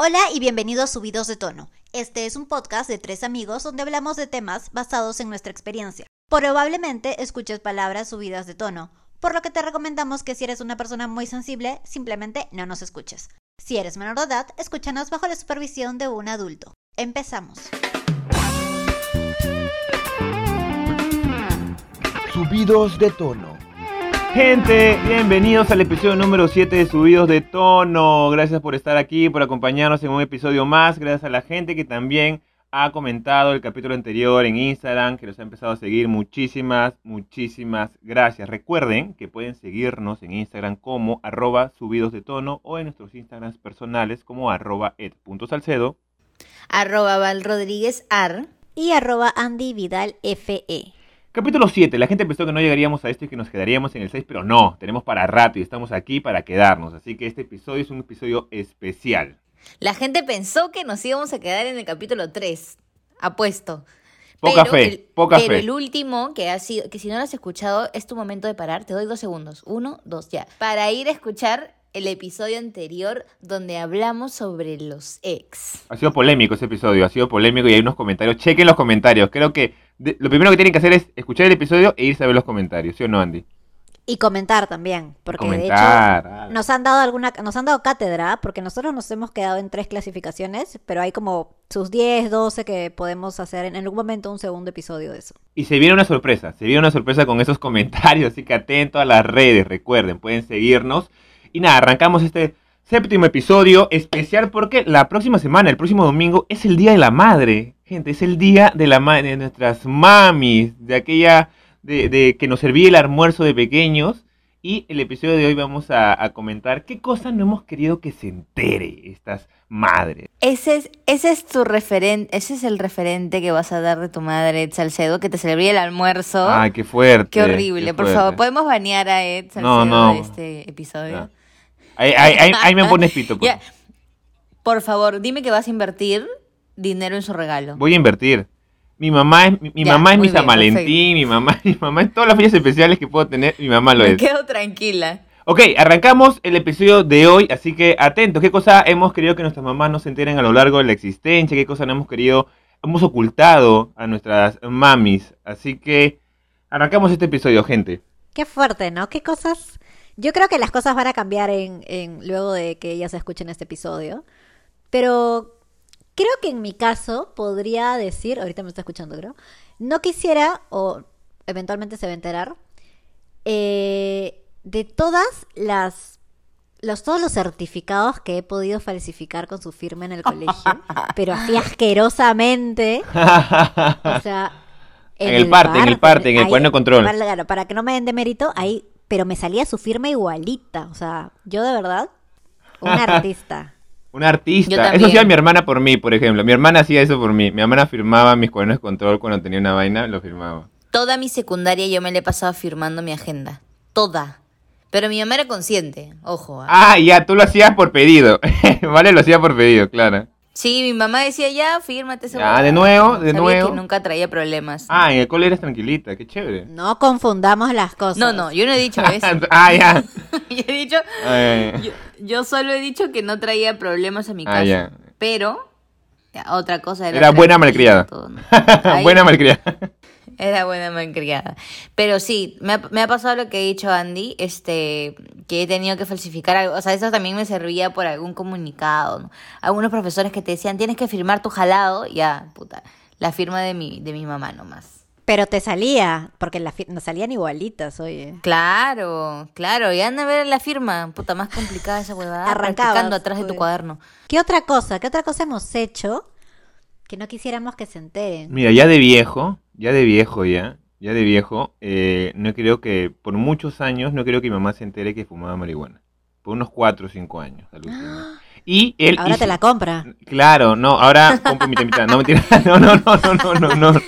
Hola y bienvenidos a Subidos de Tono. Este es un podcast de tres amigos donde hablamos de temas basados en nuestra experiencia. Probablemente escuches palabras subidas de tono, por lo que te recomendamos que si eres una persona muy sensible, simplemente no nos escuches. Si eres menor de edad, escúchanos bajo la supervisión de un adulto. Empezamos. Subidos de tono. Gente, bienvenidos al episodio número 7 de Subidos de Tono. Gracias por estar aquí, por acompañarnos en un episodio más. Gracias a la gente que también ha comentado el capítulo anterior en Instagram, que nos ha empezado a seguir. Muchísimas, muchísimas gracias. Recuerden que pueden seguirnos en Instagram como arroba subidos de tono o en nuestros Instagrams personales como arroba ed.salcedo. Arroba Val Rodríguez Ar. Y arroba Andy Vidal FE. Capítulo 7. La gente pensó que no llegaríamos a esto y que nos quedaríamos en el 6, pero no, tenemos para rato y estamos aquí para quedarnos. Así que este episodio es un episodio especial. La gente pensó que nos íbamos a quedar en el capítulo 3. Apuesto. Poca Pero fe, el- poca pero fe. el último, que ha sido, que si no lo has escuchado, es tu momento de parar. Te doy dos segundos. Uno, dos, ya. Para ir a escuchar el episodio anterior donde hablamos sobre los ex. Ha sido polémico ese episodio, ha sido polémico y hay unos comentarios. Chequen los comentarios. Creo que de- lo primero que tienen que hacer es escuchar el episodio e irse a ver los comentarios, ¿sí o no, Andy? Y comentar también, porque Comentar, de ah. hecho nos han dado alguna, nos han dado cátedra, porque nosotros nos hemos quedado en tres clasificaciones, pero hay como sus 10, 12 que podemos hacer en algún momento un segundo episodio de eso. Y se viene una sorpresa, se viene una sorpresa con esos comentarios, así que atento a las redes, recuerden, pueden seguirnos. Y nada, arrancamos este séptimo episodio especial porque la próxima semana, el próximo domingo, es el Día de la Madre. Gente, es el Día de la Madre, de nuestras mamis, de aquella, de, de que nos servía el almuerzo de pequeños. Y el episodio de hoy vamos a, a comentar qué cosas no hemos querido que se entere estas madres. Ese es, ese es tu referente, ese es el referente que vas a dar de tu madre, Ed Salcedo, que te servía el almuerzo. Ay, qué fuerte. Qué horrible, qué por favor, ¿podemos banear a Ed Salcedo No, no. de este episodio? Ya. Ahí, ahí- ahí- ahí me pones pito. pues. Por favor, dime que vas a invertir dinero en su regalo. Voy a invertir. Mi mamá es mi, mi Ya, mamá es mi bien, San Valentín, mi mamá, mi mamá es todas las fechas especiales que puedo tener, mi mamá lo Me es. quedo tranquila. Ok, arrancamos el episodio de hoy, así que atentos, qué cosa hemos querido que nuestras mamás no se enteren a lo largo de la existencia, qué cosa no hemos querido, hemos ocultado a nuestras mamis, así que arrancamos este episodio, gente. Qué fuerte, ¿no? ¿Qué cosas? Yo creo que las cosas van a cambiar en, en luego de que ellas escuchen este episodio. Pero creo que en mi caso podría decir, ahorita me está escuchando, creo, no quisiera, o eventualmente se va a enterar, eh, de todas las, los, todos los certificados que he podido falsificar con su firma en el colegio, pero así asquerosamente. O sea, En el parte, en el parte, en el ahí- cuaderno de control. Para, para que no me den de mérito, ahí, pero me salía su firma igualita. O sea, yo de verdad, una artista. Un artista. Yo Eso hacía mi hermana por mí, por ejemplo. Mi hermana hacía eso por mí. Mi hermana firmaba mis cuadernos de control cuando tenía una vaina, lo firmaba. Toda mi secundaria yo me la he pasado firmando mi agenda. Toda. Pero mi mamá era consciente, ojo. ¿ah? Ah, ya, tú lo hacías por pedido. vale, lo hacía por pedido, claro. Sí, mi mamá decía, ya, fírmate Ya, huevada". de nuevo, de Sabía nuevo. que nunca traía problemas. Ah, en el cole eras tranquilita, qué chévere. No confundamos las cosas. no, no, yo no he dicho eso. ah, ya. yo he dicho, Ay, yo, yo solo he dicho que no traía problemas a mi Ah, casa. ya. Pero, ya, otra cosa era... Era buena malcriada. todo, ¿no? Ahí Buena malcriada. Era buena malcriada. Pero sí, me ha, me ha pasado lo que he dicho Andy, este, que he tenido que falsificar algo. O sea, eso también me servía por algún comunicado, ¿no? Algunos profesores que te decían, tienes que firmar tu jalado, ya, puta, la firma de mi, de mi mamá nomás. Pero te salía, porque la fi- nos salían igualitas, oye. Claro, claro, y anda a ver la firma, puta, más complicada esa huevada. Practicando atrás de tu cuaderno. ¿Qué otra cosa? ¿Qué otra cosa hemos hecho que no quisiéramos que se enteren? Mira, ya de viejo, ya de viejo ya, ya de viejo, eh, no creo que, por muchos años, no creo que mi mamá se entere que fumaba marihuana. Por unos 4 o 5 años, alucina. Y él Ahora hizo- te la compra. Claro, no, ahora compro mitad mitad. No, mentira. No, no, no, no, no, no, no.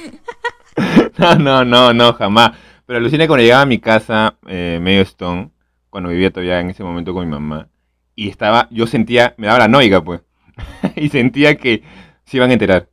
No, no, no, no, jamás. Pero alucina cuando llegaba a mi casa, eh, medio stone, cuando vivía todavía en ese momento con mi mamá, y estaba, yo sentía, me daba la noiga, pues, y sentía que se iban a enterar.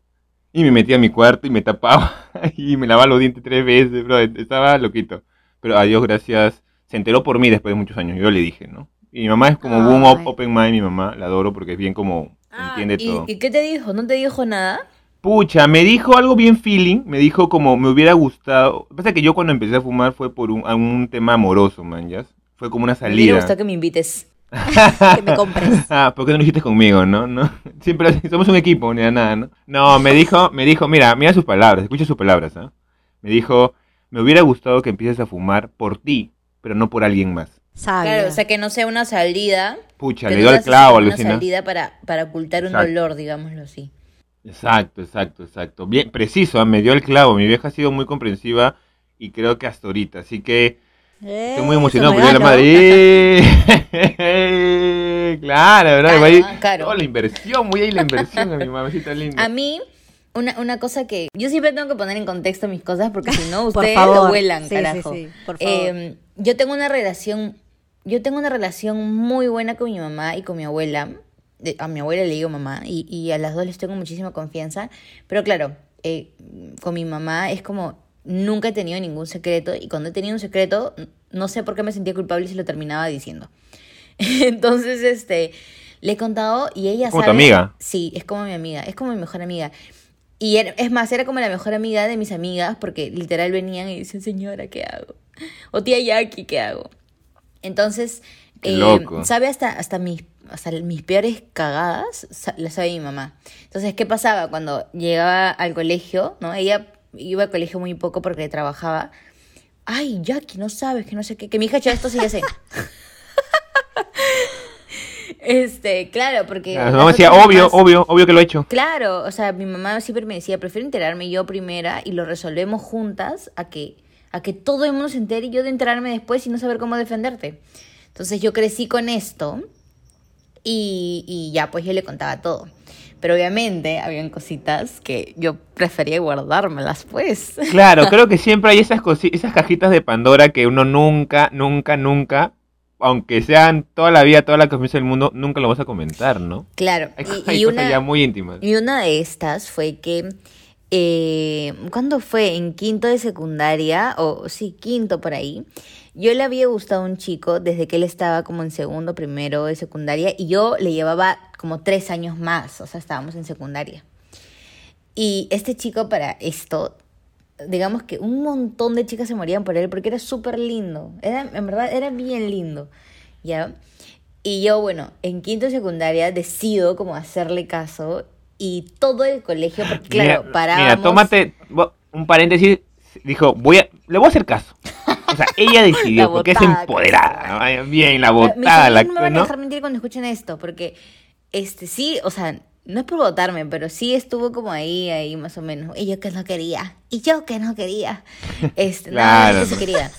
Y me metía a mi cuarto y me tapaba, y me lavaba los dientes tres veces, bro, estaba loquito. Pero a Dios gracias, se enteró por mí después de muchos años, yo le dije, ¿no? Y mi mamá es como op- open mind, mi mamá, la adoro porque es bien como entiende Ah, ¿y, todo. ¿Y qué te dijo? ¿No te dijo nada? Pucha, me dijo algo bien feeling, me dijo como me hubiera gustado. Pasa que yo cuando empecé a fumar fue por un, a un tema amoroso, man, ¿ya? Fue como una Me hubiera salida. gustado que me invites. Que me compres. Ah, ¿por qué no lo hiciste conmigo, no? no? Siempre somos un equipo, ni a nada, ¿no? No, me dijo, me dijo, mira, mira sus palabras, escucha sus palabras, ¿ah? Me dijo, me hubiera gustado que empieces a fumar por ti, pero no por alguien más. Sabio. Claro, o sea, que no sea una salida. Pucha, le dio el clavo, Una salida para, para ocultar un Exacto. dolor, digámoslo así. Exacto, exacto, exacto. Bien, preciso, ¿ah? me dio el clavo. Mi vieja ha sido muy comprensiva y creo que hasta ahorita. Así que Eh, estoy muy emocionado por ir a la. Madrid. claro, ¿verdad? Oh, la inversión, voy a ir la inversión a mi mamacita linda. A mí, una, una cosa que. Yo siempre tengo que poner en contexto mis cosas porque si no, Por ustedes favor. lo vuelan, Sí, sí, carajo. sí, por favor. Eh, yo tengo una relación. Yo tengo una relación muy buena con mi mamá y con mi abuela. De- a mi abuela le digo mamá y, y a las dos les tengo muchísima confianza. Pero claro, eh, con mi mamá es como nunca he tenido ningún secreto y cuando he tenido un secreto no sé por qué me sentía culpable se lo terminaba diciendo. Entonces, este, le he contado y ella ¿Como tu sabe- amiga? Sí, es como mi amiga, es como mi mejor amiga. Y era- es más, era como la mejor amiga de mis amigas porque literal venían y decían, señora, ¿qué hago? O tía Jackie, ¿qué hago? Entonces, eh, sabe hasta, hasta, mis, hasta mis peores cagadas, las sabe mi mamá. Entonces, ¿qué pasaba? Cuando llegaba al colegio, ¿no? Ella iba al colegio muy poco porque trabajaba. Ay, Jackie, no sabes, que no sé qué, que mi hija ha hecho esto, sí, ya sé. Este, claro, porque... Mi mamá decía, obvio, mamás- obvio, obvio que lo he hecho. Claro, o sea, mi mamá siempre me decía, prefiero enterarme yo primera y lo resolvemos juntas a que, a que todo el mundo se entere y yo de enterarme después y no saber cómo defenderte. Entonces yo crecí con esto y, y ya, pues yo le contaba todo. Pero obviamente habían cositas que yo prefería guardármelas, pues. Claro, creo que siempre hay esas esas cajitas de Pandora que uno nunca, nunca, nunca, aunque sean toda la vida, toda la confianza del mundo, nunca lo vas a comentar, ¿no? Claro, Hay, y, hay y cosas una, ya muy íntimas. Y una de estas fue que, eh, ¿cuándo fue? En quinto de secundaria, o sí, quinto por ahí, yo le había gustado a un chico desde que él estaba como en segundo, primero de secundaria, y yo le llevaba como tres años más, o sea, estábamos en secundaria. Y este chico para esto, digamos que un montón de chicas se morían por él porque era súper lindo. Era, en verdad, era bien lindo. ¿Ya? Y yo, bueno, en quinto de secundaria decido como hacerle caso y todo el colegio, porque claro, mira, parábamos... mira, tómate un paréntesis. Dijo, voy a, le voy a hacer caso. O sea, ella decidió, porque es empoderada. Ay, Bien, la botada, la no me van a ¿no? dejar mentir cuando escuchen esto, porque este sí, o sea, no es por votarme, pero sí estuvo como ahí, ahí más o menos. Y yo que no quería, y yo que no quería. Este, Claro. sí quería.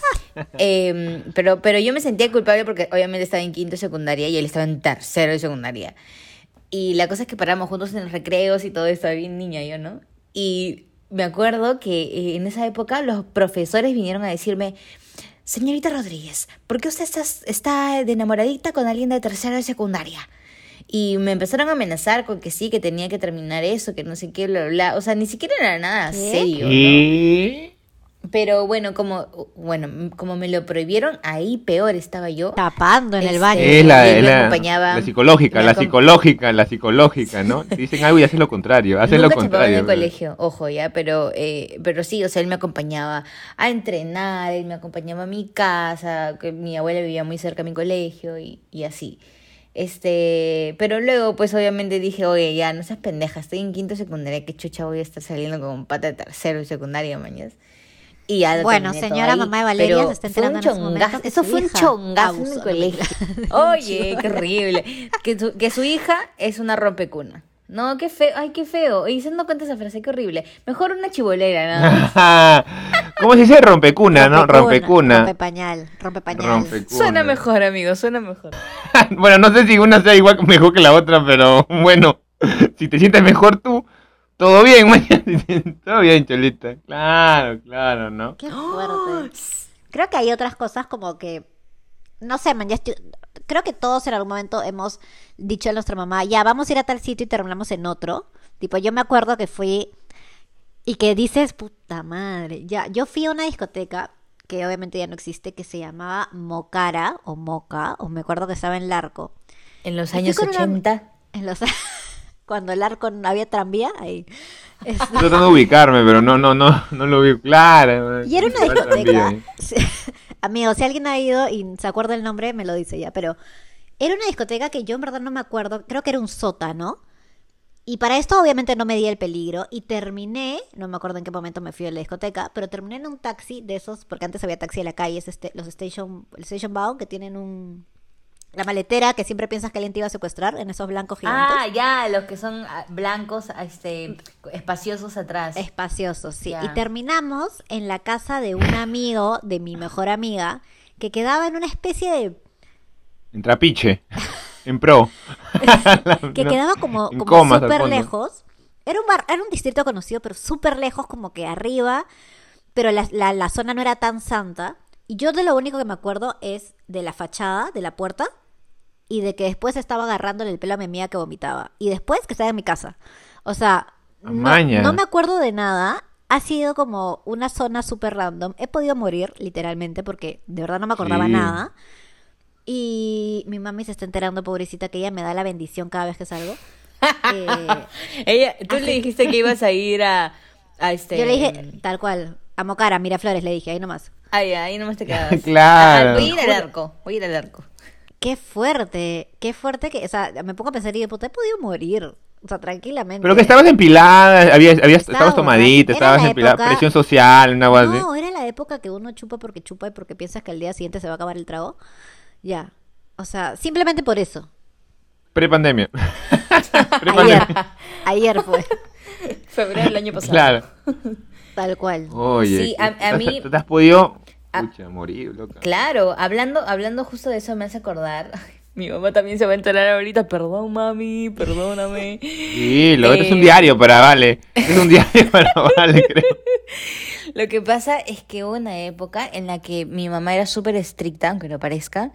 Em, pero, pero yo me sentía culpable porque obviamente estaba en quinto de secundaria y él estaba en tercero de secundaria. Y la cosa es que paramos juntos en los recreos y todo eso, bien niña yo, ¿no? Y me acuerdo que eh, en esa época los profesores vinieron a decirme, señorita Rodríguez, ¿por qué usted está, está de enamoradita con alguien de tercero de secundaria? Y me empezaron a amenazar con que sí, que tenía que terminar eso, que no sé qué, bla, bla, bla. O sea, ni siquiera era nada ¿Qué? serio, ¿no? ¿Qué? Pero bueno, como, bueno, como me lo prohibieron, ahí peor estaba yo. Tapando en el Este, baño. Es la, y es la- acompañaba, la psicológica, la psicológica, la psicológica, ¿no? Dicen algo y haces lo contrario, haces lo Nunca en contrario. el colegio, ojo, ya, pero, eh, pero sí, o sea, él me acompañaba a entrenar, él me acompañaba a mi casa, que mi abuela vivía muy cerca de mi colegio y, y así. Este, pero luego, pues obviamente dije, oye, ya, no seas pendeja, estoy en quinto secundaria, qué chucha voy a estar saliendo con un pata de tercero de secundaria, mañas. Y Bueno, señora ahí, mamá de Valeria se está fue un enterando en momento chongazo, que Eso fue un chongazo en abusó, el no, colegio. Oye, qué horrible. Que su, que su hija es una rompecuna. No, qué feo, ay, qué feo. Y se no cuenta esa frase, qué horrible. Mejor una chibolera, ¿no? ¿Cómo se dice rompecuna, no? Rompecuna. Rompepañal. Rompepañal. Rompecuna. Suena mejor, amigo, suena mejor. bueno, no sé si una sea igual mejor que la otra, pero bueno, si te sientes mejor tú, todo bien, mañana. Todo bien, Cholita. Claro, claro, ¿no? Qué fuerte. Creo que hay otras cosas como que. No sé, man, ya estoy- Creo que todos en algún momento hemos dicho a nuestra mamá, ya vamos a ir a tal sitio y terminamos en otro. Tipo, yo me acuerdo que fui. Y que dices, puta madre. Ya, yo fui a una discoteca que obviamente ya no existe, que se llamaba Mocara o Moca, o me acuerdo que estaba en Larco. En los años con una- 80. En los Cuando el arco no había tranvía, ahí. Estoy tratando de ubicarme, pero no, no, no, no lo vi claro. Y era una discoteca. Sí. Amigo, si alguien ha ido y se acuerda el nombre, me lo dice ya. Pero era una discoteca que yo en verdad no me acuerdo. Creo que era un sótano. Y para esto obviamente no me di el peligro. Y terminé, no me acuerdo en qué momento me fui a la discoteca, pero terminé en un taxi de esos, porque antes había taxi en la calle, es este, los station, el station bound que tienen un... La maletera que siempre piensas que alguien te iba a secuestrar en esos blancos gigantes. Ah, ya, los que son ah, blancos, ah, este, espaciosos atrás. Espaciosos, sí. Ya. Y terminamos en la casa de un amigo de mi mejor amiga que quedaba en una especie de... En trapiche. En pro. que quedaba como, como súper lejos. Era un, bar, era un distrito conocido, pero súper lejos, como que arriba. Pero la, la, la zona no era tan santa. Y yo de lo único que me acuerdo es de la fachada, de la puerta. Y de que después estaba agarrándole el pelo a mi amiga que vomitaba. Y después que estaba en mi casa. O sea, no, me acuerdo de nada. Ha sido como una zona súper random. He podido morir, literalmente, porque de verdad no me acordaba Sí. nada. Y mi mami se está enterando, pobrecita, que ella me da la bendición cada vez que salgo. Eh, Ella, tú Así le dijiste que ibas a ir a, a este... yo le dije, tal cual, a Mocara, Miraflores, le dije, ahí nomás. Ay, ahí nomás te quedas. Claro. Ajá, voy a ir al arco, voy a ir al arco. Qué fuerte, qué fuerte que, o sea, me pongo a pensar y digo, puta, he podido morir, o sea, tranquilamente. Pero que estabas empilada, había, había, Estaba estabas tomadita, estabas la empilada, época- presión social, una cosa así. No, era la época que uno chupa porque chupa y porque piensas que al día siguiente se va a acabar el trago. Ya, o sea, simplemente por eso. Prepandemia. Ayer, Prepandemia. ayer fue, Febrero del año pasado. Claro. Tal cual. Oye, Sí, a- ¿qué- a mí- ¿Te has podido... a- Pucha, morir, loca. Claro, hablando, hablando justo de eso me hace acordar. Mi mamá también se va a enterar ahorita. Perdón, mami, perdóname. Sí, lo otro es un Eh, diario para Vale. Es un diario para Vale, creo. Lo que pasa es que hubo una época en la que mi mamá era súper estricta, aunque no parezca,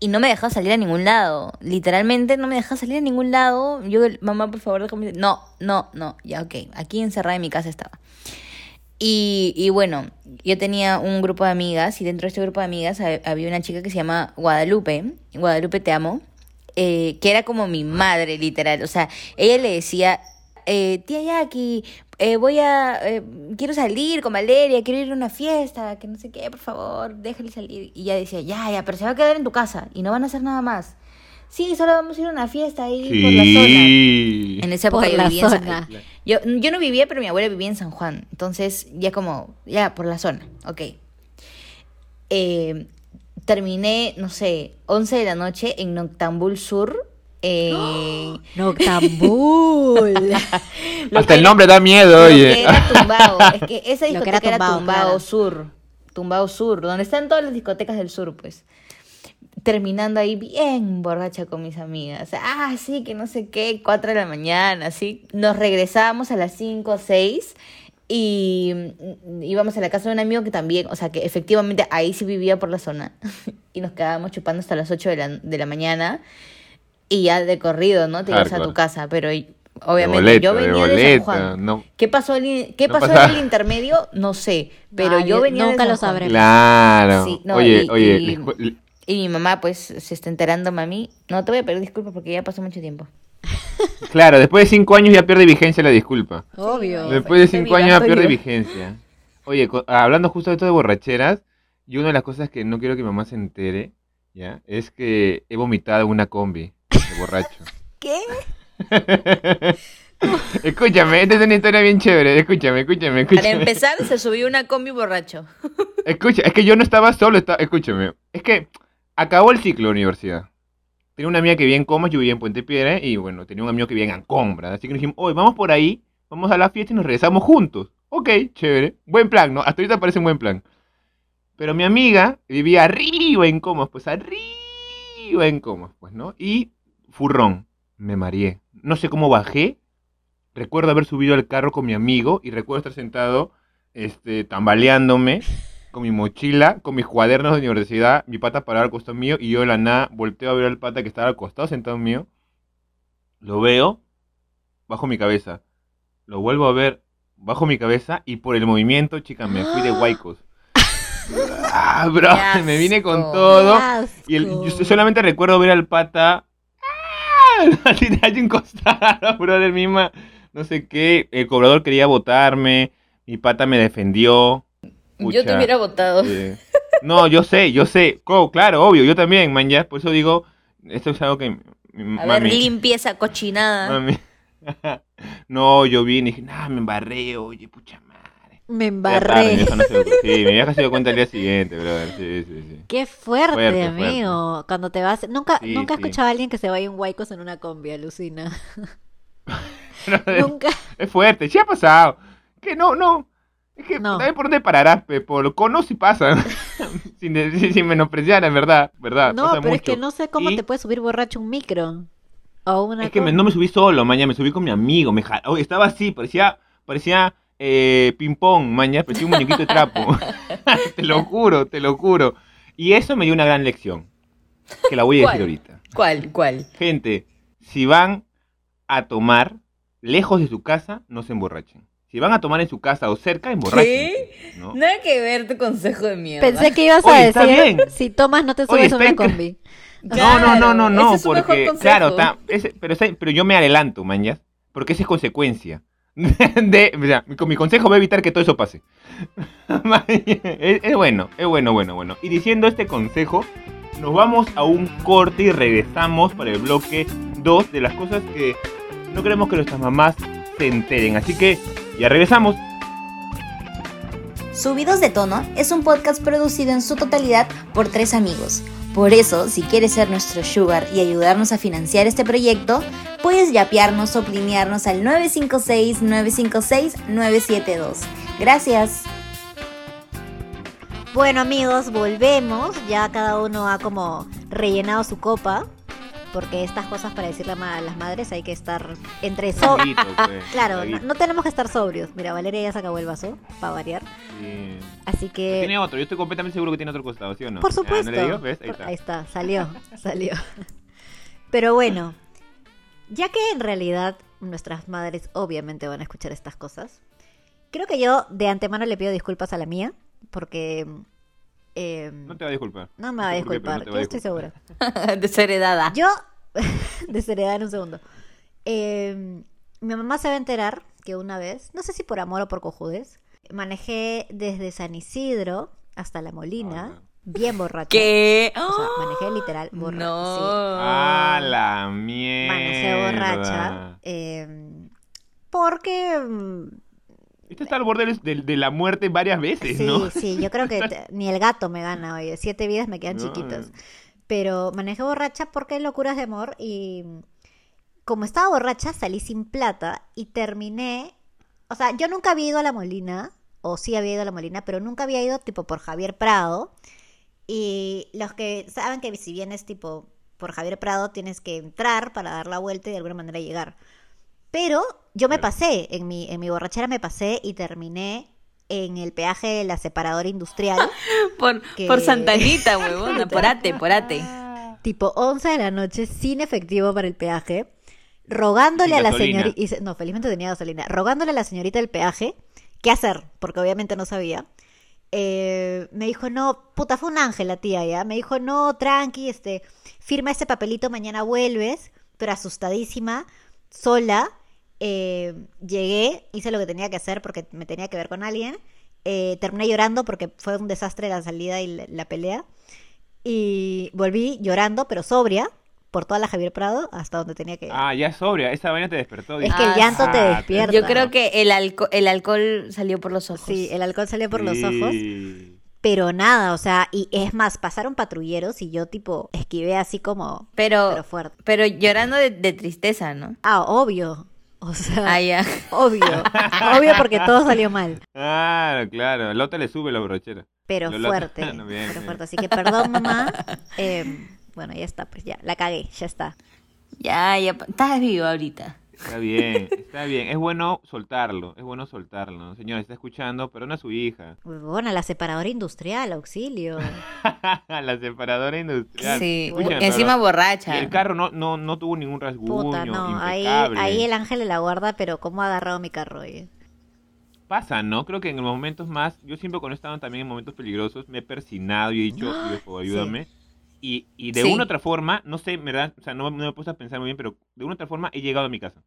y no me dejaba salir a ningún lado. Literalmente no me dejaba salir a ningún lado. Yo, mamá, por favor, déjame. No, no, no. Ya, ok. Aquí encerrada en mi casa estaba. Y, y bueno, yo tenía un grupo de amigas y dentro de este grupo de amigas ha- había una chica que se llama Guadalupe, Guadalupe te amo, eh, que era como mi madre literal, o sea, ella le decía, eh, tía Jackie, eh, voy a, eh, quiero salir con Valeria, quiero ir a una fiesta, que no sé qué, por favor, déjale salir. Y ella decía, ya, ya, pero se va a quedar en tu casa y no van a hacer nada más. Sí, solo vamos a ir a una fiesta ahí por la zona. Sí. En esa época Por yo la vivía en San-. Yo, yo no vivía, pero mi abuela vivía en San Juan. Entonces, ya como, ya por la zona, ok. Eh, terminé, no sé, 11 de la noche en Noctambul Sur. Eh, Noctambul. Hasta el era- nombre da miedo, lo oye. que era Tumbao. Es que esa Lo que discoteca era era Tumbao, Tumbao, claro. Sur. Tumbao Sur, donde están todas las discotecas del sur, pues. Terminando ahí bien borracha con mis amigas. Ah, sí, que no sé qué, 4 de la mañana, así. Nos regresábamos a las 5 o 6 y mm, íbamos a la casa de un amigo que también, o sea, que efectivamente ahí sí vivía por la zona. y nos quedábamos chupando hasta las 8 de la, de la mañana y ya de corrido, ¿no? Te ibas a tu casa, pero obviamente boleta, yo de venía de, San boleta, Juan. no. ¿Qué pasó, en- qué No pasó en el intermedio? No sé, pero yo venía nunca de lo San sabremos. Claro. Sí, no, oye, y- oye, y- les Y mi mamá, pues, se está enterando, mami. No te voy a pedir disculpas porque ya pasó mucho tiempo. claro, después de cinco años ya pierde vigencia la disculpa. Obvio. Después de cinco años ya pierde vigencia. Oye, hablando justo de esto de borracheras, y una de las cosas que no quiero que mi mamá se entere, ¿ya? Es que he vomitado una combi de borracho. ¿Qué? escúchame, esta es una historia bien chévere. Escúchame, escúchame, Para escúchame. empezar, se subió una combi borracho. Escucha, es que yo no estaba solo, estaba, escúchame. Es que acabó el ciclo de universidad. Tenía una amiga que vivía en Comas, yo vivía en Puente Piedra, y bueno, tenía un amigo que vivía en Ancón, ¿verdad? Así que nos dijimos, oye, vamos por ahí, vamos a la fiesta y nos regresamos juntos. Ok, chévere. Buen plan, ¿no? Hasta ahorita parece un buen plan. Pero mi amiga vivía arriba en Comas, pues arriba en Comas, pues, ¿no? Y furrón, me mareé. No sé cómo bajé. Recuerdo haber subido al carro con mi amigo y recuerdo estar sentado, este, tambaleándome con mi mochila, con mis cuadernos de universidad, mi pata parado al costado mío y yo de la nada volteo a ver al pata que estaba al costado sentado mío. Lo veo, bajo mi cabeza. Lo vuelvo a ver, bajo mi cabeza y por el movimiento, chica, me fui de huaicos. Ah, bro, Qué me vine con asco. todo. Y el- asco. yo solamente recuerdo ver al pata ah, Así de hay un costado, brother, misma, no sé qué. El cobrador quería votarme, mi pata me defendió. Yo te hubiera votado. eh, No, yo sé, yo sé. Co- claro, obvio, yo también, man, ya. Por eso digo, esto es algo que... mi- A ver, mami- esa cochinada. mami. No, yo vine y dije, nah, me embarré, oye, pucha madre. Me tarde, mi embarré. vieja no se Sí, mi vieja se dio cuenta el día siguiente, brother. Sí, sí, sí. Qué fuerte, Fuerte, amigo. Cuando te vas. Nunca, Sí, nunca he sí. escuchado a alguien que se vaya un huaycos en una combi, alucina. nunca. Es fuerte, sí ha pasado. Que no, no. Es que No. también por dónde pararás, pe, por cono sí pasa. sin, de- sin, sin menospreciar, en verdad, verdad. No, pasa pero es que no sé cómo Y te puedes subir borracho un micro. O una Es que me- no me subí solo, mañana, me subí con mi amigo. Me Oye, estaba así, parecía, parecía eh, ping-pong, mañana, parecía un muñequito de trapo. te lo juro, te lo juro. Y eso me dio una gran lección. Que la voy a decir ahorita. ¿Cuál? ¿Cuál? Gente, si van a tomar lejos de su casa, no se emborrachen. Si van a tomar en su casa o cerca, emborrachen. ¿no? Nada que ver tu consejo de mierda. Pensé que ibas a Oye, está decir: bien. si tomas, no te Oye, subes a está una combi. No, no, no, no, no, es porque, claro, ta- ese- pero, pero yo me adelanto, mañas, porque esa es consecuencia. De, o sea, mi, con mi consejo va a evitar que todo eso pase. Es, es bueno, es bueno, bueno, bueno. Y diciendo este consejo, nos vamos a un corte y regresamos para el bloque 2 de las cosas que no queremos que nuestras mamás se enteren. Así que ya regresamos. Subidos de Tono es un podcast producido en su totalidad por tres amigos. Por eso, si quieres ser nuestro sugar y ayudarnos a financiar este proyecto, puedes yapearnos o plinearnos al 956-956-972. Gracias. Bueno, amigos, volvemos. Ya cada uno ha como rellenado su copa. Porque estas cosas para decirle a las madres hay que estar entre so Traguito, pues, Claro, no, tenemos que estar sobrios. Mira, Valeria ya se acabó el vaso, para variar. Sí. Así que. Tiene otro, yo estoy completamente seguro que tiene otro costado, ¿sí o no? Por Ah, supuesto. ¿no le digo? ¿Ves? Ahí Por- está. ahí está, salió, salió. Pero bueno, ya que en realidad nuestras madres obviamente van a escuchar estas cosas, creo que yo de antemano le pido disculpas a la mía, porque eh, No te va a disculpar. no me va a disculpar, no yo estoy segura. Desheredada. Yo, desheredada en un segundo. Eh, mi mamá se va a enterar que una vez, no sé si por amor o por cojudes, manejé desde San Isidro hasta La Molina, Hola. bien borracha. ¿Qué? O sea, manejé literal borracha. No. sí. Ah, la mierda. Manejé borracha. eh, porque. Este está al borde del- de, la muerte varias veces, Sí, ¿no? sí, yo creo que ni el gato me gana, oye. Siete vidas me quedan No, chiquitas. Pero manejé borracha porque locuras de amor y. Como estaba borracha, salí sin plata y terminé. O sea, yo nunca había ido a la Molina, o sí había ido a la Molina, pero nunca había ido tipo por Javier Prado. Y los que saben que si vienes tipo por Javier Prado, tienes que entrar para dar la vuelta y de alguna manera llegar. Pero yo me pasé, en mi, en mi borrachera me pasé y terminé en el peaje de la separadora industrial, Por, Que- por Santanita, huevona. Por ate, por ate. tipo 11 de la noche, sin efectivo para el peaje, rogándole a la señorita, no, felizmente tenía gasolina, rogándole a la señorita del peaje qué hacer, porque obviamente no sabía. Eh, me dijo, no, puta, fue un ángel la tía, ¿ya? Me dijo, no, tranqui, este, firma ese papelito, mañana vuelves, pero asustadísima, sola, eh, llegué, hice lo que tenía que hacer porque me tenía que ver con alguien, eh, terminé llorando porque fue un desastre la salida y la, la pelea, y volví llorando, pero sobria, por toda la Javier Prado, hasta donde tenía que ir. Ah, ya sobria. Esa vaina te despertó. Es que el Ah, llanto te Ah, despierta. Yo creo que el, alco- el alcohol salió por los ojos. Sí, el alcohol salió por los Sí. ojos. Pero nada, o sea, y es más, pasaron patrulleros y yo tipo esquivé así como, Pero, pero fuerte. pero llorando de, de tristeza, ¿no? Ah, obvio. O sea, Ah, ya. obvio. obvio porque todo salió mal. Claro, claro. Lota le sube la brochera. Pero fuerte. no, bien, pero bien. fuerte. Así que perdón, mamá. Eh, bueno, ya está, pues ya, la cagué, ya está. Ya, ya. Estás vivo ahorita. Está bien, está bien. Es bueno soltarlo. Es bueno soltarlo. ¿no? Señor, está escuchando, perdona a su hija. Bueno, la separadora industrial, auxilio. la separadora industrial. Sí. Escúchame, Encima pero- borracha. y el carro no, no, no tuvo ningún rasguño. Puta, no. Ahí, impecable. ahí el ángel de la guarda, pero cómo ha agarrado mi carro, oye. Pasa, ¿no? Creo que en momentos más, yo siempre cuando he estado también en momentos peligrosos, me he persinado y he dicho, ayúdame. Y, y de Sí. una u otra forma, no sé, ¿verdad? O sea, no, no me he puesto a pensar muy bien, pero de una u otra forma he llegado a mi casa.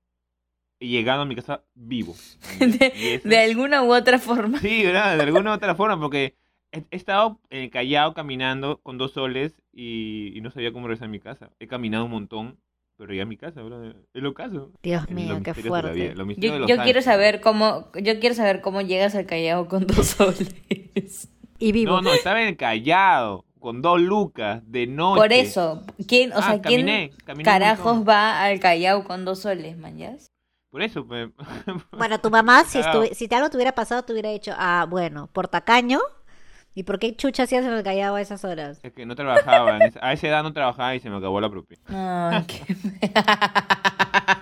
He llegado a mi casa vivo. De, Y eso- de alguna u otra forma. Sí, ¿verdad? De alguna u otra forma, porque he, he estado en el Callao caminando con dos soles y, y no sabía cómo regresar a mi casa. He caminado un montón, pero llegué a mi casa, ¿verdad? Es lo caso. Dios mío, qué fuerte. Yo, quiero saber cómo, yo quiero saber cómo llegas al Callao con dos soles. Y vivo. No, no, estaba en el Callao, con dos lucas, de noche. Por eso, ¿quién, o Ah, sea, quién caminé, caminé un carajos va al Callao con dos soles, mañas? Por eso, pues. Bueno, tu mamá, si, estuvi- si te algo te hubiera pasado, te hubiera dicho, ah, bueno, por tacaño. ¿Y por qué chucha hacías en el callado a esas horas? Es que no trabajaba, a esa edad no trabajaba y se me acabó la propia. Ay, qué-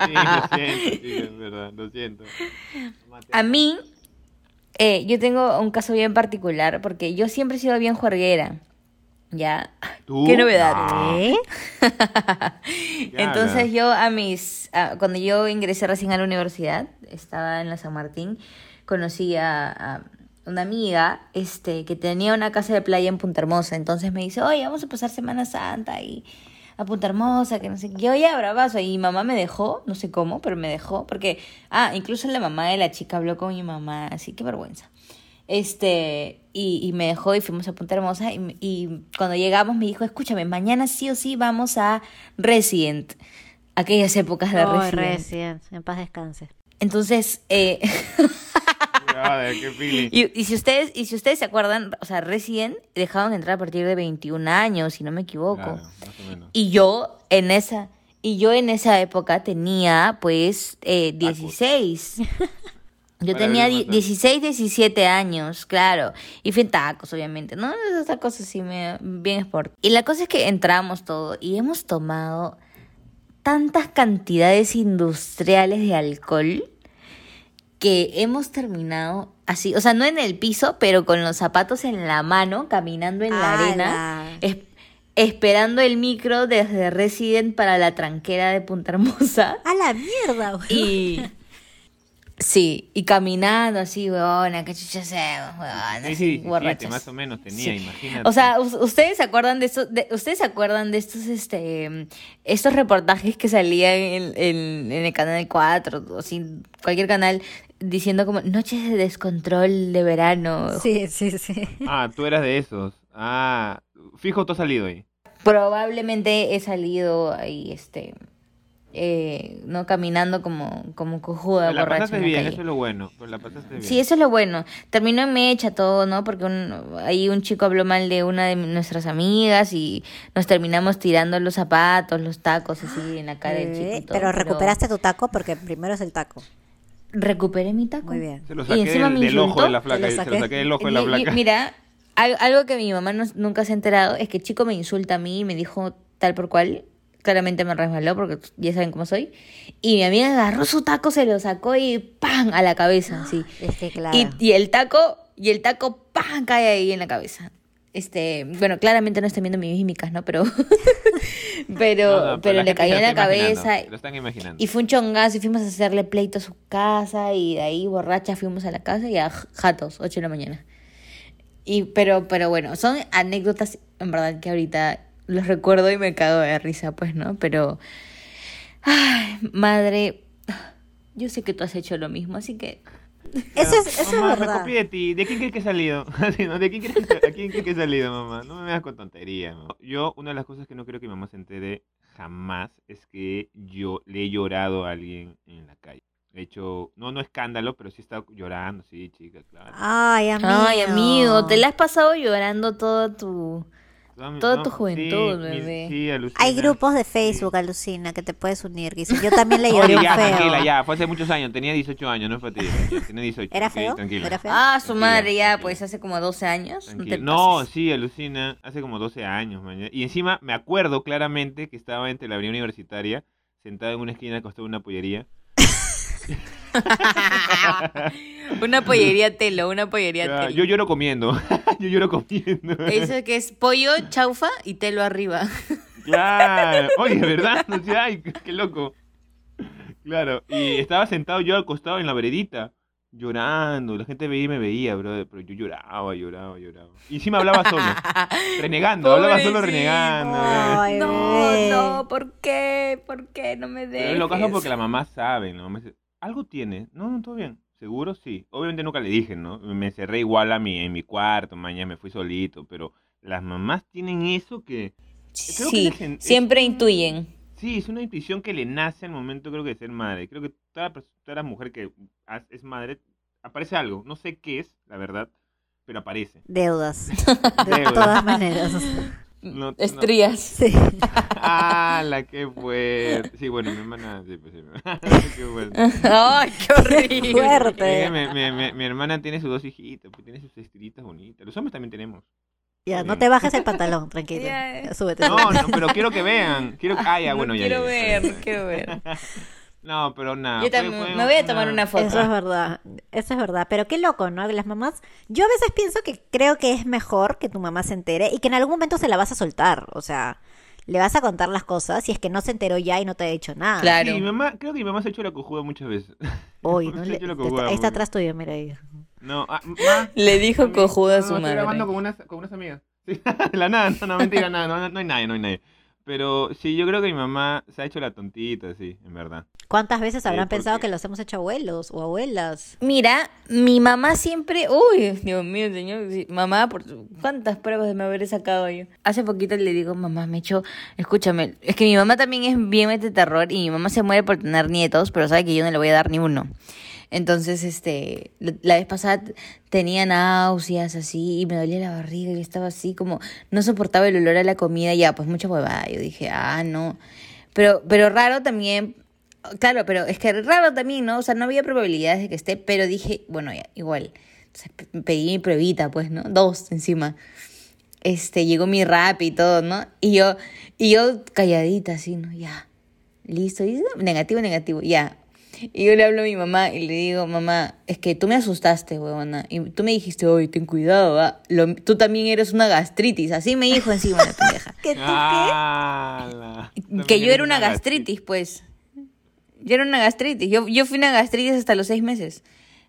Sí, lo siento, sí, es verdad, lo siento. A mí, eh, yo tengo un caso bien particular porque yo siempre he sido bien juerguera. Ya. ¿Tú? Qué novedad. No. ¿Eh? Entonces yo a mis, a- cuando yo ingresé recién a la universidad, estaba en la San Martín, conocí a, a una amiga este, que tenía una casa de playa en Punta Hermosa. Entonces me dice, oye, vamos a pasar Semana Santa y a Punta Hermosa, que no sé qué. Yo ya bravazo. Y mi mamá me dejó, no sé cómo, pero me dejó. Porque, ah, incluso la mamá de la chica habló con mi mamá, así que vergüenza. Este, y, y me dejó y fuimos a Punta Hermosa y, y cuando llegamos me dijo, escúchame, mañana sí o sí vamos a Resident, aquellas épocas de Ay, Resident. Resident, en paz descanse. Entonces, eh, feeling. y, y si ustedes, y si ustedes se acuerdan, o sea, Resident dejaban entrar a partir de 21 años, si no me equivoco. Claro, más o menos. Y yo en esa, y yo en esa época tenía pues eh, Tacos. 16. Yo tenía abrir di- más 16, 17 años, claro. Y fui en tacos, obviamente. No, esos tacos así me, bien sport. Y la cosa es que entramos todo y hemos tomado tantas cantidades industriales de alcohol que hemos terminado así, o sea, no en el piso, pero con los zapatos en la mano, caminando en la arena, esperando el micro desde Resident para la tranquera de Punta Hermosa. ¡A la mierda, güey! Y. Sí, y caminando así, weona, qué chucha hacemos, weona, Sí, sí, 17 borrachos. más o menos tenía, Sí. imagínate. O sea, us- ustedes se acuerdan de estos, de, ustedes se acuerdan de estos, este, estos reportajes que salían en, en, en el canal 4, o así, cualquier canal, diciendo como noches de descontrol de verano. Sí, sí, sí. Ah, tú eras de esos. Ah, fijo, tú has salido ahí. Probablemente he salido ahí, este, eh, no caminando como, como cojuda, la borracha pasaste en la bien, calle. eso es lo bueno. Pero la pasaste bien. Sí, eso es lo bueno. Terminó en mecha todo, ¿no? Porque un, ahí un chico habló mal de una de nuestras amigas y nos terminamos tirando los zapatos, los tacos así en la cara del chico. y Eh, todo, pero recuperaste tu taco porque primero es el taco. Recuperé mi taco. Muy bien. Se lo Y saqué encima del, me del ojo de la flaca. lo Se lo saqué. del ojo de la flaca. mira, al- algo que mi mamá no- nunca se ha enterado es que el chico me insulta a mí y me dijo tal por cual. Claramente me resbaló porque ya saben cómo soy. Y mi amiga agarró su taco, se lo sacó y ¡pam! a la cabeza, así. Es que claro. Y, y el taco, y el taco, ¡pam! cae ahí en la cabeza. Este, bueno, claramente no estoy viendo mis mímicas, ¿no? Pero, pero, No, no, pero la le cayó en la cabeza. Lo están imaginando. Y fue un chongazo y fuimos a hacerle pleito a su casa y de ahí borracha fuimos a la casa y a jatos, 8 de la mañana. Y, pero, pero bueno, son anécdotas en verdad que ahorita los recuerdo y me cago de risa, pues, ¿no? Pero, ay, madre, yo sé que tú has hecho lo mismo, así que Eso es, eso mamá, es me copié de ti. ¿De quién crees que he salido? ¿De quién crees que, ¿A quién crees que he salido, mamá? No me veas con tonterías. mamá. Yo, una de las cosas que no creo que mi mamá se entere jamás es que yo le he llorado a alguien en la calle. He hecho, no, no escándalo, pero sí he estado llorando, sí, chica, claro. Ay, amigo. Ay, amigo, te la has pasado llorando toda tu... Toda toda tu juventud, sí, mi- bebé. sí, alucina. Hay grupos de Facebook, alucina, que te puedes unir. Dice, yo también le lloré Oye, un ya, feo. tranquila, ya. Fue hace muchos años. Tenía 18 años, no fue a ti. Tenía 18. ¿Era feo? tranquila. ¿Era feo? Ah, su Tranquila, madre, ya, tranquila. pues hace como 12 años. No, te. No, sí, alucina. Hace como 12 años, man. Y encima me acuerdo claramente que estaba entre la avenida universitaria, sentado en una esquina al costado de una pollería. una pollería telo, una pollería Ya, telo. yo lloro comiendo. yo lloro comiendo. Eso que es pollo, chaufa y telo arriba. Claro. Oye, ¿verdad? O sea, ay, qué loco. Claro. Y estaba sentado yo al costado en la veredita. llorando. La gente veía y me veía, bro. Pero yo lloraba, lloraba, lloraba. Y sí me hablaba solo, renegando, hablaba solo renegando. Ay, no, no, ¿por qué? ¿Por qué no me Pero dejes? es lo caso porque la mamá sabe, dice, algo tiene. No, no, todo bien. ¿Seguro? Sí. Obviamente nunca le dije, ¿no? Me encerré igual a mi, en mi cuarto, mañana me fui solito, pero las mamás tienen eso que... creo que Sí, es en- es- siempre intuyen. Sí, es una intuición que le nace al momento, creo que, de ser madre. Creo que toda, toda mujer que es madre, aparece algo. No sé qué es, la verdad, pero aparece. Deudas. De Deudas. todas maneras. No- no- Estrías. Sí. ¡Hala, qué fuerte! Sí, bueno, mi hermana, sí, pues sí. qué fuerte. Ay, qué horrible. Fuerte. Mi, mi- mi- mi hermana tiene sus dos hijitas, pues tiene sus estrellitas bonitas. Los hombres también tenemos. Ya, no te bajes el pantalón, tranquilo. Ya. Súbete. No, no, pero quiero que vean. Quiero... Ah, ya, bueno, no ya. quiero ya, ya, ver, no ya. quiero ver. No, pero nada. Yo también fue me voy a tomar una foto. Eso es verdad, eso es verdad. Pero qué loco, ¿no? Las mamás, yo a veces pienso que creo que es mejor que tu mamá se entere y que en algún momento se la vas a soltar. O sea, le vas a contar las cosas y es que no se enteró ya y no te ha dicho nada. Claro. Sí, mi mamá, creo que mi mamá se ha hecho la cojuda muchas veces. Uy, Se no le- hecho la está, cojuda ahí está atrás tuyo, mira ahí. No, ah, ma, Le dijo cojuda a no, su Estoy madre. grabando con unas, con unas amigas. Sí, la nada, no, no, mentira, nada, no, no hay nadie, no hay nadie. Pero sí, yo creo que mi mamá se ha hecho la tontita, sí, en verdad. ¿Cuántas veces habrán porque- pensado que los hemos hecho abuelos o abuelas? Mira, mi mamá siempre, uy, Dios mío, señor, sí, mamá, por cuántas pruebas de me haber sacado yo. Hace poquito le digo, mamá, me echó, escúchame, es que mi mamá también es bien mete terror y mi mamá se muere por tener nietos, pero sabe que yo no le voy a dar ni uno. Entonces, este, la, vez pasada tenía náuseas así y me dolía la barriga y estaba así como, no soportaba el olor a la comida, ya, pues mucha huevada. Yo dije, ah, no. Pero, pero raro también, claro, pero es que raro también, ¿no? O sea, no había probabilidades de que esté, pero dije, bueno, ya, igual. Pe- pedí mi pruebita, pues, ¿no? Dos encima. Este, llegó mi rap y todo, ¿no? Y yo, y yo calladita así, ¿no? Ya, listo. Y negativo, negativo, ya. Y yo le hablo a mi mamá y le digo, mamá, es que tú me asustaste, huevona. Y tú me dijiste, oye, ten cuidado, ¿va? Lo- tú también eres una gastritis. Así me dijo encima la pendeja. ¿Que tú Ah, la- Que yo era una gastritis, pues. Yo era una gastritis. Yo, yo fui una gastritis hasta los seis meses.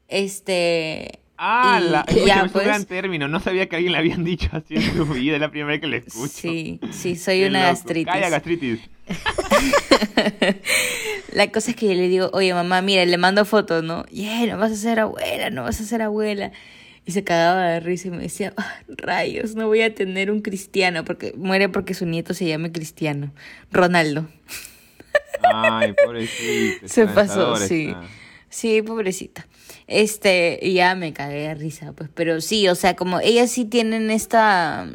Este. Ah, y- la, y ya, es un pues. gran término. No sabía que alguien le habían dicho así en su vida. Es la primera vez que le escucho. Sí, sí, soy Qué una loco. gastritis. Calla, gastritis. La cosa es que yo le digo, oye mamá, mira, le mando fotos, ¿no? Yeah, no vas a ser abuela, no vas a ser abuela. Y se cagaba de risa y me decía, "Ah, rayos, no voy a tener un cristiano, porque muere porque su nieto se llame cristiano. Ronaldo. Ay, pobrecita. Se pasó, sí. está. Sí, pobrecita. Este, y ya me cagué de risa, pues, pero sí, o sea, como ellas sí tienen esta,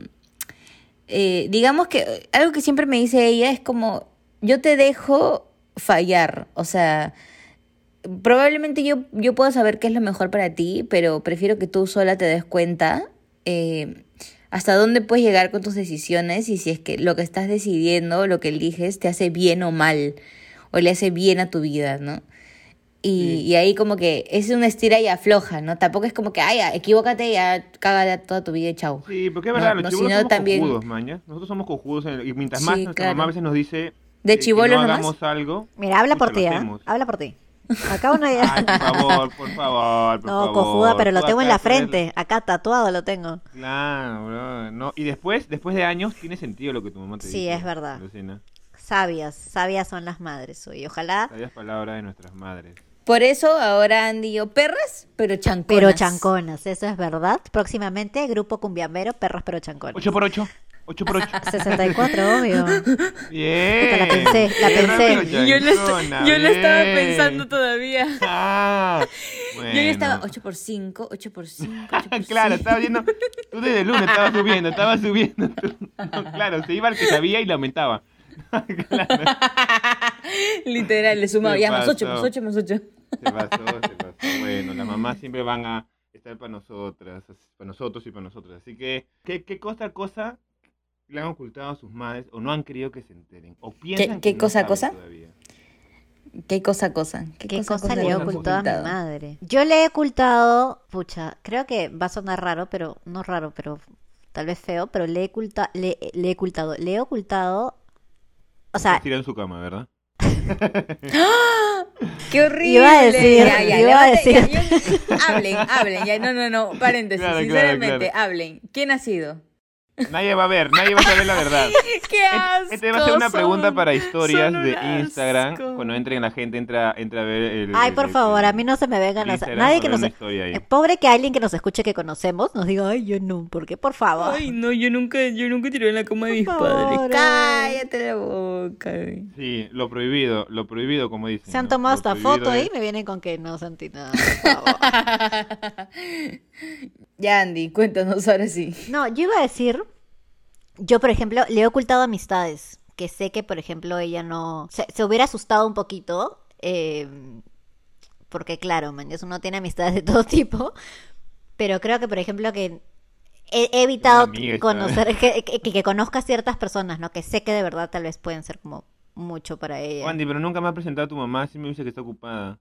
eh, digamos que algo que siempre me dice ella es como, yo te dejo fallar, o sea, probablemente yo, yo puedo saber qué es lo mejor para ti, pero prefiero que tú sola te des cuenta eh, hasta dónde puedes llegar con tus decisiones y si es que lo que estás decidiendo, lo que eliges, te hace bien o mal, o le hace bien a tu vida, ¿no? Y, y ahí como que es una estira y afloja, ¿no? Tampoco es como que, ay, ya, equivócate, ya caga toda tu vida y chau. Sí, porque es verdad, no, los somos también- cojudos, maña. Nosotros somos cojudos y mientras Sí, más nuestra claro. mamá a veces nos dice ¿De que chibolos no nomás? hagamos algo. Mira, habla por ti, hacemos. Habla por ti. Acá uno ya... Ay, por favor, por favor, por no, favor. cojuda, pero lo tengo en la frente. Acá tatuado lo tengo. Claro, bro. No, y después, después de años, tiene sentido lo que tu mamá te Sí, dice. es verdad. Lucina. Sabias, sabias son las madres hoy. Ojalá, Sabias palabras de nuestras madres. Por eso ahora Andy y yo, perras, pero chanconas. pero chanconas, eso es verdad. Próximamente, grupo cumbiambero, perros pero chanconas. 8 por 8 8 por 8 64, obvio. Bien. la pensé, la Bien, pensé. Yo lo, chancona, yo lo estaba pensando todavía. Ah, Yo ya estaba bueno. 8 por 5, 8 por 5, 8 por claro, 5. estaba viendo. Tú desde el lunes estabas subiendo, estabas subiendo. No, claro, se iba al que sabía y le aumentaba. claro, Literal, le sumaba Se ya más 8, pasó. más 8, más 8. se pasó, se pasó. Bueno, las mamás siempre van a estar para nosotras, para nosotros y para nosotras. Así que, ¿qué, qué cosa, cosa le han ocultado a sus madres o no han querido que se enteren? ¿O piensan qué que no cosa, saben cosa? todavía? ¿Qué cosa, cosa? ¿Qué cosa, le he cosa ocultado a mi madre? Yo le he ocultado, pucha, creo que va a sonar raro, pero no raro, pero tal vez feo, pero le he, oculta, le, le he ocultado, le he ocultado, o sea, Se tira en su cama, ¿verdad? ¡Qué horrible! Iba a decir, Ya, ya, iba a levante- decir. ya, yo- hablen, hablen. Ya, no, no, no. Paréntesis. Claro, claro, sinceramente, claro. hablen. ¿Quién ha sido? Nadie va a ver, nadie va a saber la verdad. ¡Qué asco! Este va a ser una pregunta para historias de un asco. Instagram. Cuando entren la gente, entra, entra a ver el. Ay, el- por el- favor, el- a mí no se me vengan. Instagram Nadie que nos... ahí. eh, Pobre que alguien que nos escuche que conocemos nos diga, ay, yo no, ¿por qué? Por favor. Ay, no, yo nunca, yo nunca tiré en la cama de mis favor, padres. ay. Cállate la boca. Sí, lo prohibido, lo prohibido, como dicen. Se han ¿no? tomado esta prohibido foto ahí es- y me vienen con que no sentí nada, por favor. ya, Andy, cuéntanos ahora sí. No, yo iba a decir, yo por ejemplo le he ocultado amistades, que sé que por ejemplo ella no, se, se hubiera asustado un poquito, eh, porque claro, man, uno tiene amistades de todo tipo, pero creo que por ejemplo que he, he evitado amiga, conocer, que, que, que conozca ciertas personas, ¿no? Que sé que de verdad tal vez pueden ser como mucho para ella. Andy, pero nunca me ha presentado a tu mamá, sí me dice que está ocupada.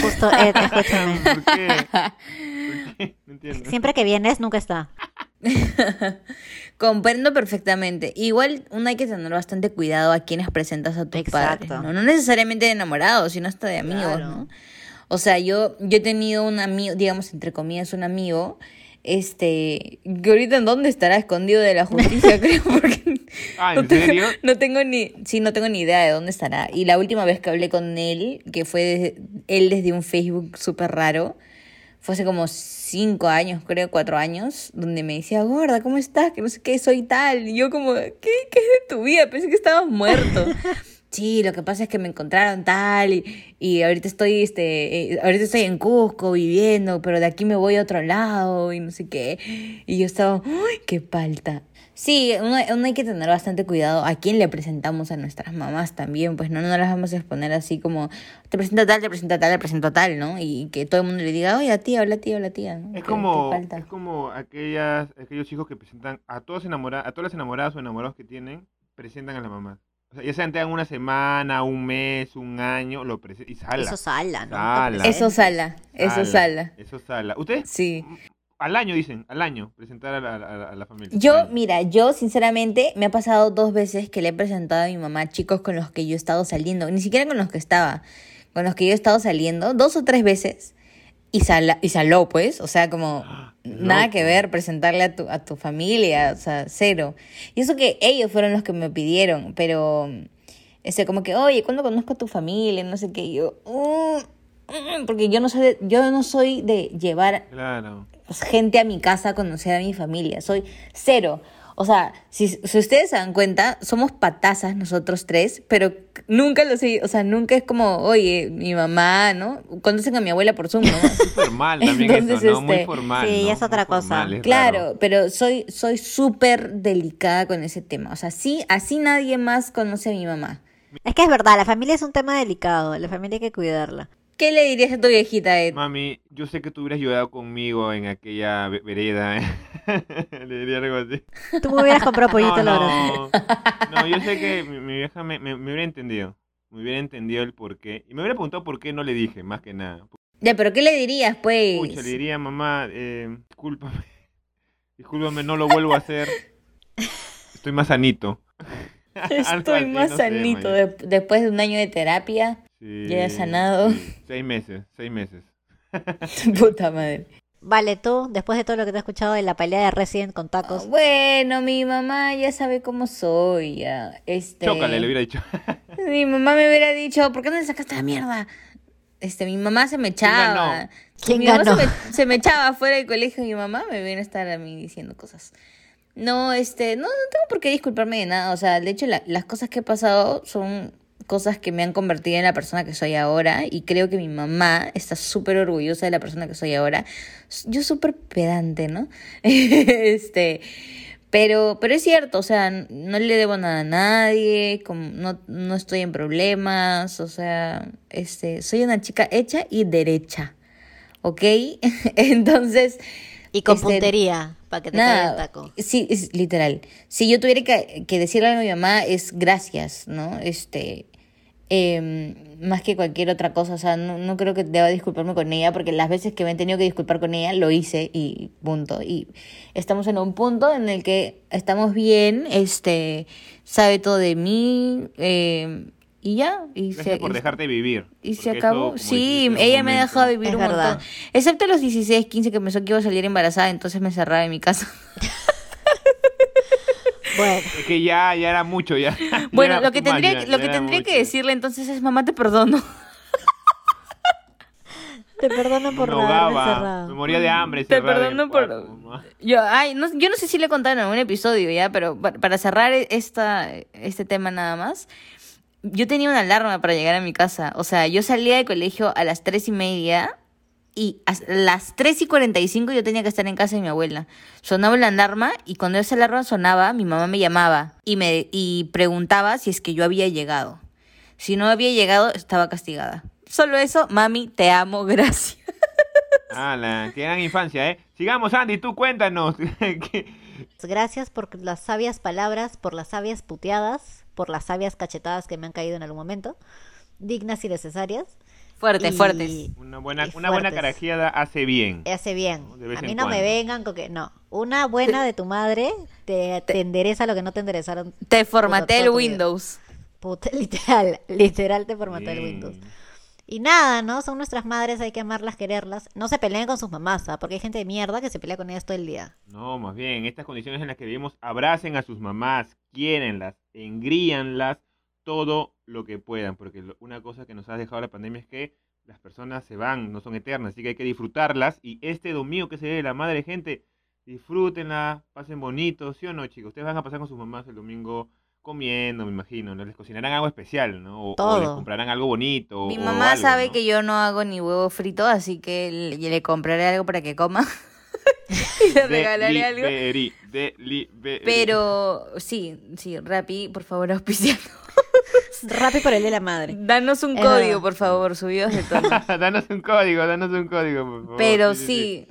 Justo, eh, escúchame. ¿Por qué? ¿Por qué? No entiendo. Siempre que vienes, nunca está. Comprendo perfectamente. Igual uno hay que tener bastante cuidado a quienes presentas a tus Exacto. padres. ¿no? No necesariamente de enamorados, sino hasta de amigos, Claro. ¿no? O sea, yo, yo he tenido un amigo, digamos, entre comillas, un amigo, este, que ahorita en dónde estará escondido de la justicia, creo, porque Ah, no ¿en tengo, serio? no tengo ni, sí, no tengo ni idea de dónde estará. Y la última vez que hablé con él, que fue desde- él desde un Facebook súper raro, fue hace como cinco años, creo, cuatro años, donde me decía, gorda, ¿cómo estás? Que no sé qué, soy tal. Y yo como, ¿qué, qué es de tu vida? Pensé que estabas muerto. Sí, lo que pasa es que me encontraron tal y, y ahorita estoy, este, eh, ahorita estoy en Cusco viviendo, pero de aquí me voy a otro lado y no sé qué. Y yo estaba, ¡ay, qué falta! Sí, uno, uno hay que tener bastante cuidado a quién le presentamos a nuestras mamás también, pues no, no las vamos a exponer así como, te presenta tal, te presenta tal, te presenta tal, ¿no? Y que todo el mundo le diga, oye, tía, hola tía, hola tía, ¿no? Es ¿Qué- como, qué es como aquellas, aquellos hijos que presentan a todos enamorados, a todas las enamoradas o enamorados que tienen, presentan a la mamá. O sea, ya sean tengan una semana, un mes, un año, lo y sala. Eso sala, ¿no? Sala. Eso sala, eso sala. Eso sala. ¿Ustedes? Sí. Al año dicen, al año, presentar a la, a la- a la familia. Yo, mira, yo sinceramente me ha pasado dos veces que le he presentado a mi mamá chicos con los que yo he estado saliendo, ni siquiera con los que estaba, con los que yo he estado saliendo, dos o tres veces, y saló, pues, o sea, como nada que ver presentarle a tu, a tu familia, o sea, cero. Y eso que ellos fueron los que me pidieron, pero, ese, como que, oye, ¿cuándo conozco a tu familia? No sé qué, y yo, "Mm, mm", porque yo no soy de, yo no soy de llevar Claro. gente a mi casa a conocer a mi familia. Soy cero. O sea, si, si ustedes se dan cuenta, somos patazas nosotros tres, pero nunca lo sé, o sea, nunca es como, oye, mi mamá, ¿no? Conocen a mi abuela por Zoom, ¿no? Muy formal también Entonces, eso, ¿no? Muy este, formal. sí, ¿no? es otra Muy cosa. formal, es Claro, raro. pero soy soy súper delicada con ese tema. O sea, sí, así nadie más conoce a mi mamá. Es que es verdad, la familia es un tema delicado, la familia hay que cuidarla. ¿Qué le dirías a tu viejita, Ed? Mami, yo sé que tú hubieras ayudado conmigo en aquella ve- vereda. ¿eh? Le diría algo así. Tú me hubieras comprado pollito no, no, no, yo sé que mi, mi vieja me, me- me hubiera entendido. Me hubiera entendido el por qué. Y me hubiera preguntado por qué no le dije, más que nada. Ya, pero ¿qué le dirías, pues? Pucha, le diría, mamá, eh, discúlpame. Discúlpame, no lo vuelvo a hacer. Estoy más sanito. Estoy así, más no sanito de- después de un año de terapia. Sí, ya he sanado. Seis meses, seis meses. Puta madre. Vale, tú, después de todo lo que te he escuchado de la pelea de Resident con Ah, tacos, Bueno, mi mamá ya sabe cómo soy, ya. Este... Chócale, le hubiera dicho. Mi mamá me hubiera dicho, ¿por qué no le sacaste la mierda? Este, mi mamá se me echaba. ganó? ¿Quién mi mamá ganó? Se, me, se me echaba fuera del colegio y mi mamá me viene a estar a mí diciendo cosas. No, este, no, no tengo por qué disculparme de nada. O sea, de hecho, la- las cosas que he pasado son cosas que me han convertido en la persona que soy ahora y creo que mi mamá está súper orgullosa de la persona que soy ahora. Yo súper pedante, ¿no? este, pero, pero es cierto, o sea, no le debo nada a nadie, como no, no estoy en problemas, o sea, este, soy una chica hecha y derecha, ¿ok? Entonces... y con este, puntería, para que te caiga el Nada, taco. sí, es literal. Si yo tuviera que, que decirle a mi mamá es gracias, ¿no? Este, em, más que cualquier otra cosa, o sea, no, no creo que deba disculparme con ella, porque las veces que me he tenido que disculpar con ella, lo hice y punto. Y estamos en un punto en el que estamos bien, este, sabe todo de mí, em, Y ya, y Gracias se, por dejarte vivir. y se eso, acabó. Sí, dijiste ella me ha dejado vivir Es un verdad. montón. Excepto los 16, 15 que pensó que iba a salir embarazada, entonces me cerraba en mi casa. Bueno, Es que ya, ya era mucho, ya. Bueno, lo que tendría, ya, lo ya que tendría que decirle entonces es mamá te perdono. te perdono por no haberme ahogaba, me cerrado. moría de hambre. Te perdono por- cuarto. Yo, ay, no, yo no sé si le he contado en algún episodio ya, pero pa- para cerrar esta, este tema nada más, yo tenía una alarma para llegar a mi casa. O sea, yo salía de colegio a las tres y media y a las tres y cuarenta y cinco yo tenía que estar en casa de mi abuela. Sonaba la alarma y cuando esa alarma sonaba, mi mamá me llamaba y me y preguntaba si es que yo había llegado. Si no había llegado, estaba castigada. Solo eso, mami, te amo, gracias. Ala, qué gran infancia, ¿eh? Sigamos, Andy, tú cuéntanos. ¿Qué- Gracias por las sabias palabras, por las sabias puteadas, por las sabias cachetadas que me han caído en algún momento, dignas y necesarias. Fuerte, Y fuertes. Una buena, una buena fuertes. carajeada hace bien. Hace bien. A mí no me vengan con que... No, una buena de tu madre te, te endereza lo que no te enderezaron. Te formateé el. Windows. Puta, literal, literal te formató el. Windows. Y nada, ¿no? Son nuestras madres, hay que amarlas, quererlas. No se peleen con sus mamás, ¿ah? porque hay gente de mierda que se pelea con ellas todo el día. No, más bien, en estas condiciones en las que vivimos, abracen a sus mamás, quiérenlas, engríanlas todo lo que puedan, porque una cosa que nos ha dejado la pandemia es que las personas se van, no son eternas, así que hay que disfrutarlas. Y este domingo que se ve de la madre, gente, disfrútenla, pasen bonito, ¿sí o no, chicos? Ustedes van a pasar con sus mamás el domingo comiendo, me imagino, ¿no? Les cocinarán algo especial, ¿no? O, o les Todo. comprarán algo bonito. Mi o mamá algo, sabe ¿no? que yo no hago ni huevo frito, así que le, le compraré algo para que coma. y le regalaré algo. Delivery, delivery. Pero sí, sí, Rappi, por favor, auspiciando. Rápido por el de la madre. Danos un Es código, verdad. por favor, subidos de tono. danos un código, danos un código, por favor. Pero sí,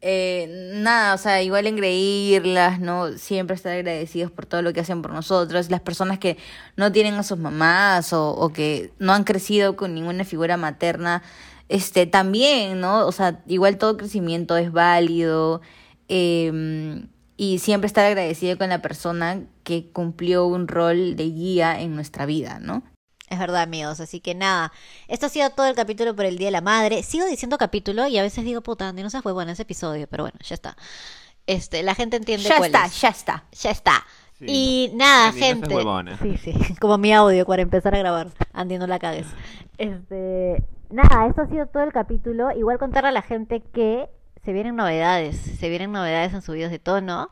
eh, nada, o sea, igual engreírlas, ¿no? Siempre estar agradecidos por todo lo que hacen por nosotros. Las personas que no tienen a sus mamás o, o que no han crecido con ninguna figura materna, este, también, ¿no? O sea, igual todo crecimiento es válido. eh, y siempre estar agradecido con la persona que cumplió un rol de guía en nuestra vida, ¿no? Es verdad, amigos. Así que nada, esto ha sido todo el capítulo por el Día de la Madre. Sigo diciendo capítulo y a veces digo, puta, Andy, no seas huevón ese episodio, pero bueno, ya está. Este, la gente entiende Ya cuál está, es. ya está. Ya está. Sí. Y nada, Andy, no gente. huevona. sí, sí, como mi audio para empezar a grabar. Andy, no la cagues. Este, nada, esto ha sido todo el capítulo. Igual contarle a la gente que se vienen novedades, se vienen novedades en subidos de tono.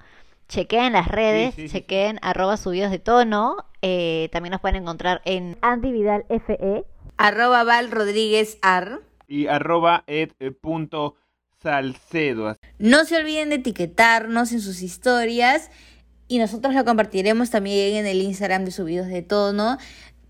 Chequeen las redes, sí, sí, sí. chequeen arroba subidos de tono. Eh, también nos pueden encontrar en Andy Vidal E. FE. Arroba Val Rodríguez Ar. Y arroba ed eh, punto salcedo. No se olviden de etiquetarnos en sus historias y nosotros lo compartiremos también en el Instagram de Subidos de Tono.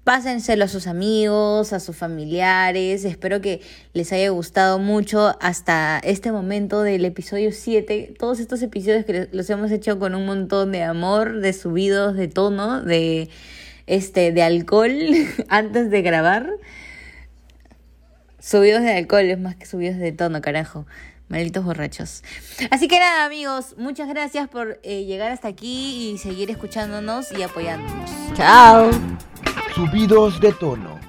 Pásenselo a sus amigos, a sus familiares. Espero que les haya gustado mucho hasta este momento del episodio 7. Todos estos episodios que los hemos hecho con un montón de amor, de subidos de tono, de este de alcohol antes de grabar. Subidos de alcohol es más que subidos de tono, carajo. Malditos borrachos. Así que nada, amigos, muchas gracias por eh, llegar hasta aquí y seguir escuchándonos y apoyándonos. Chao. Subidos de tono.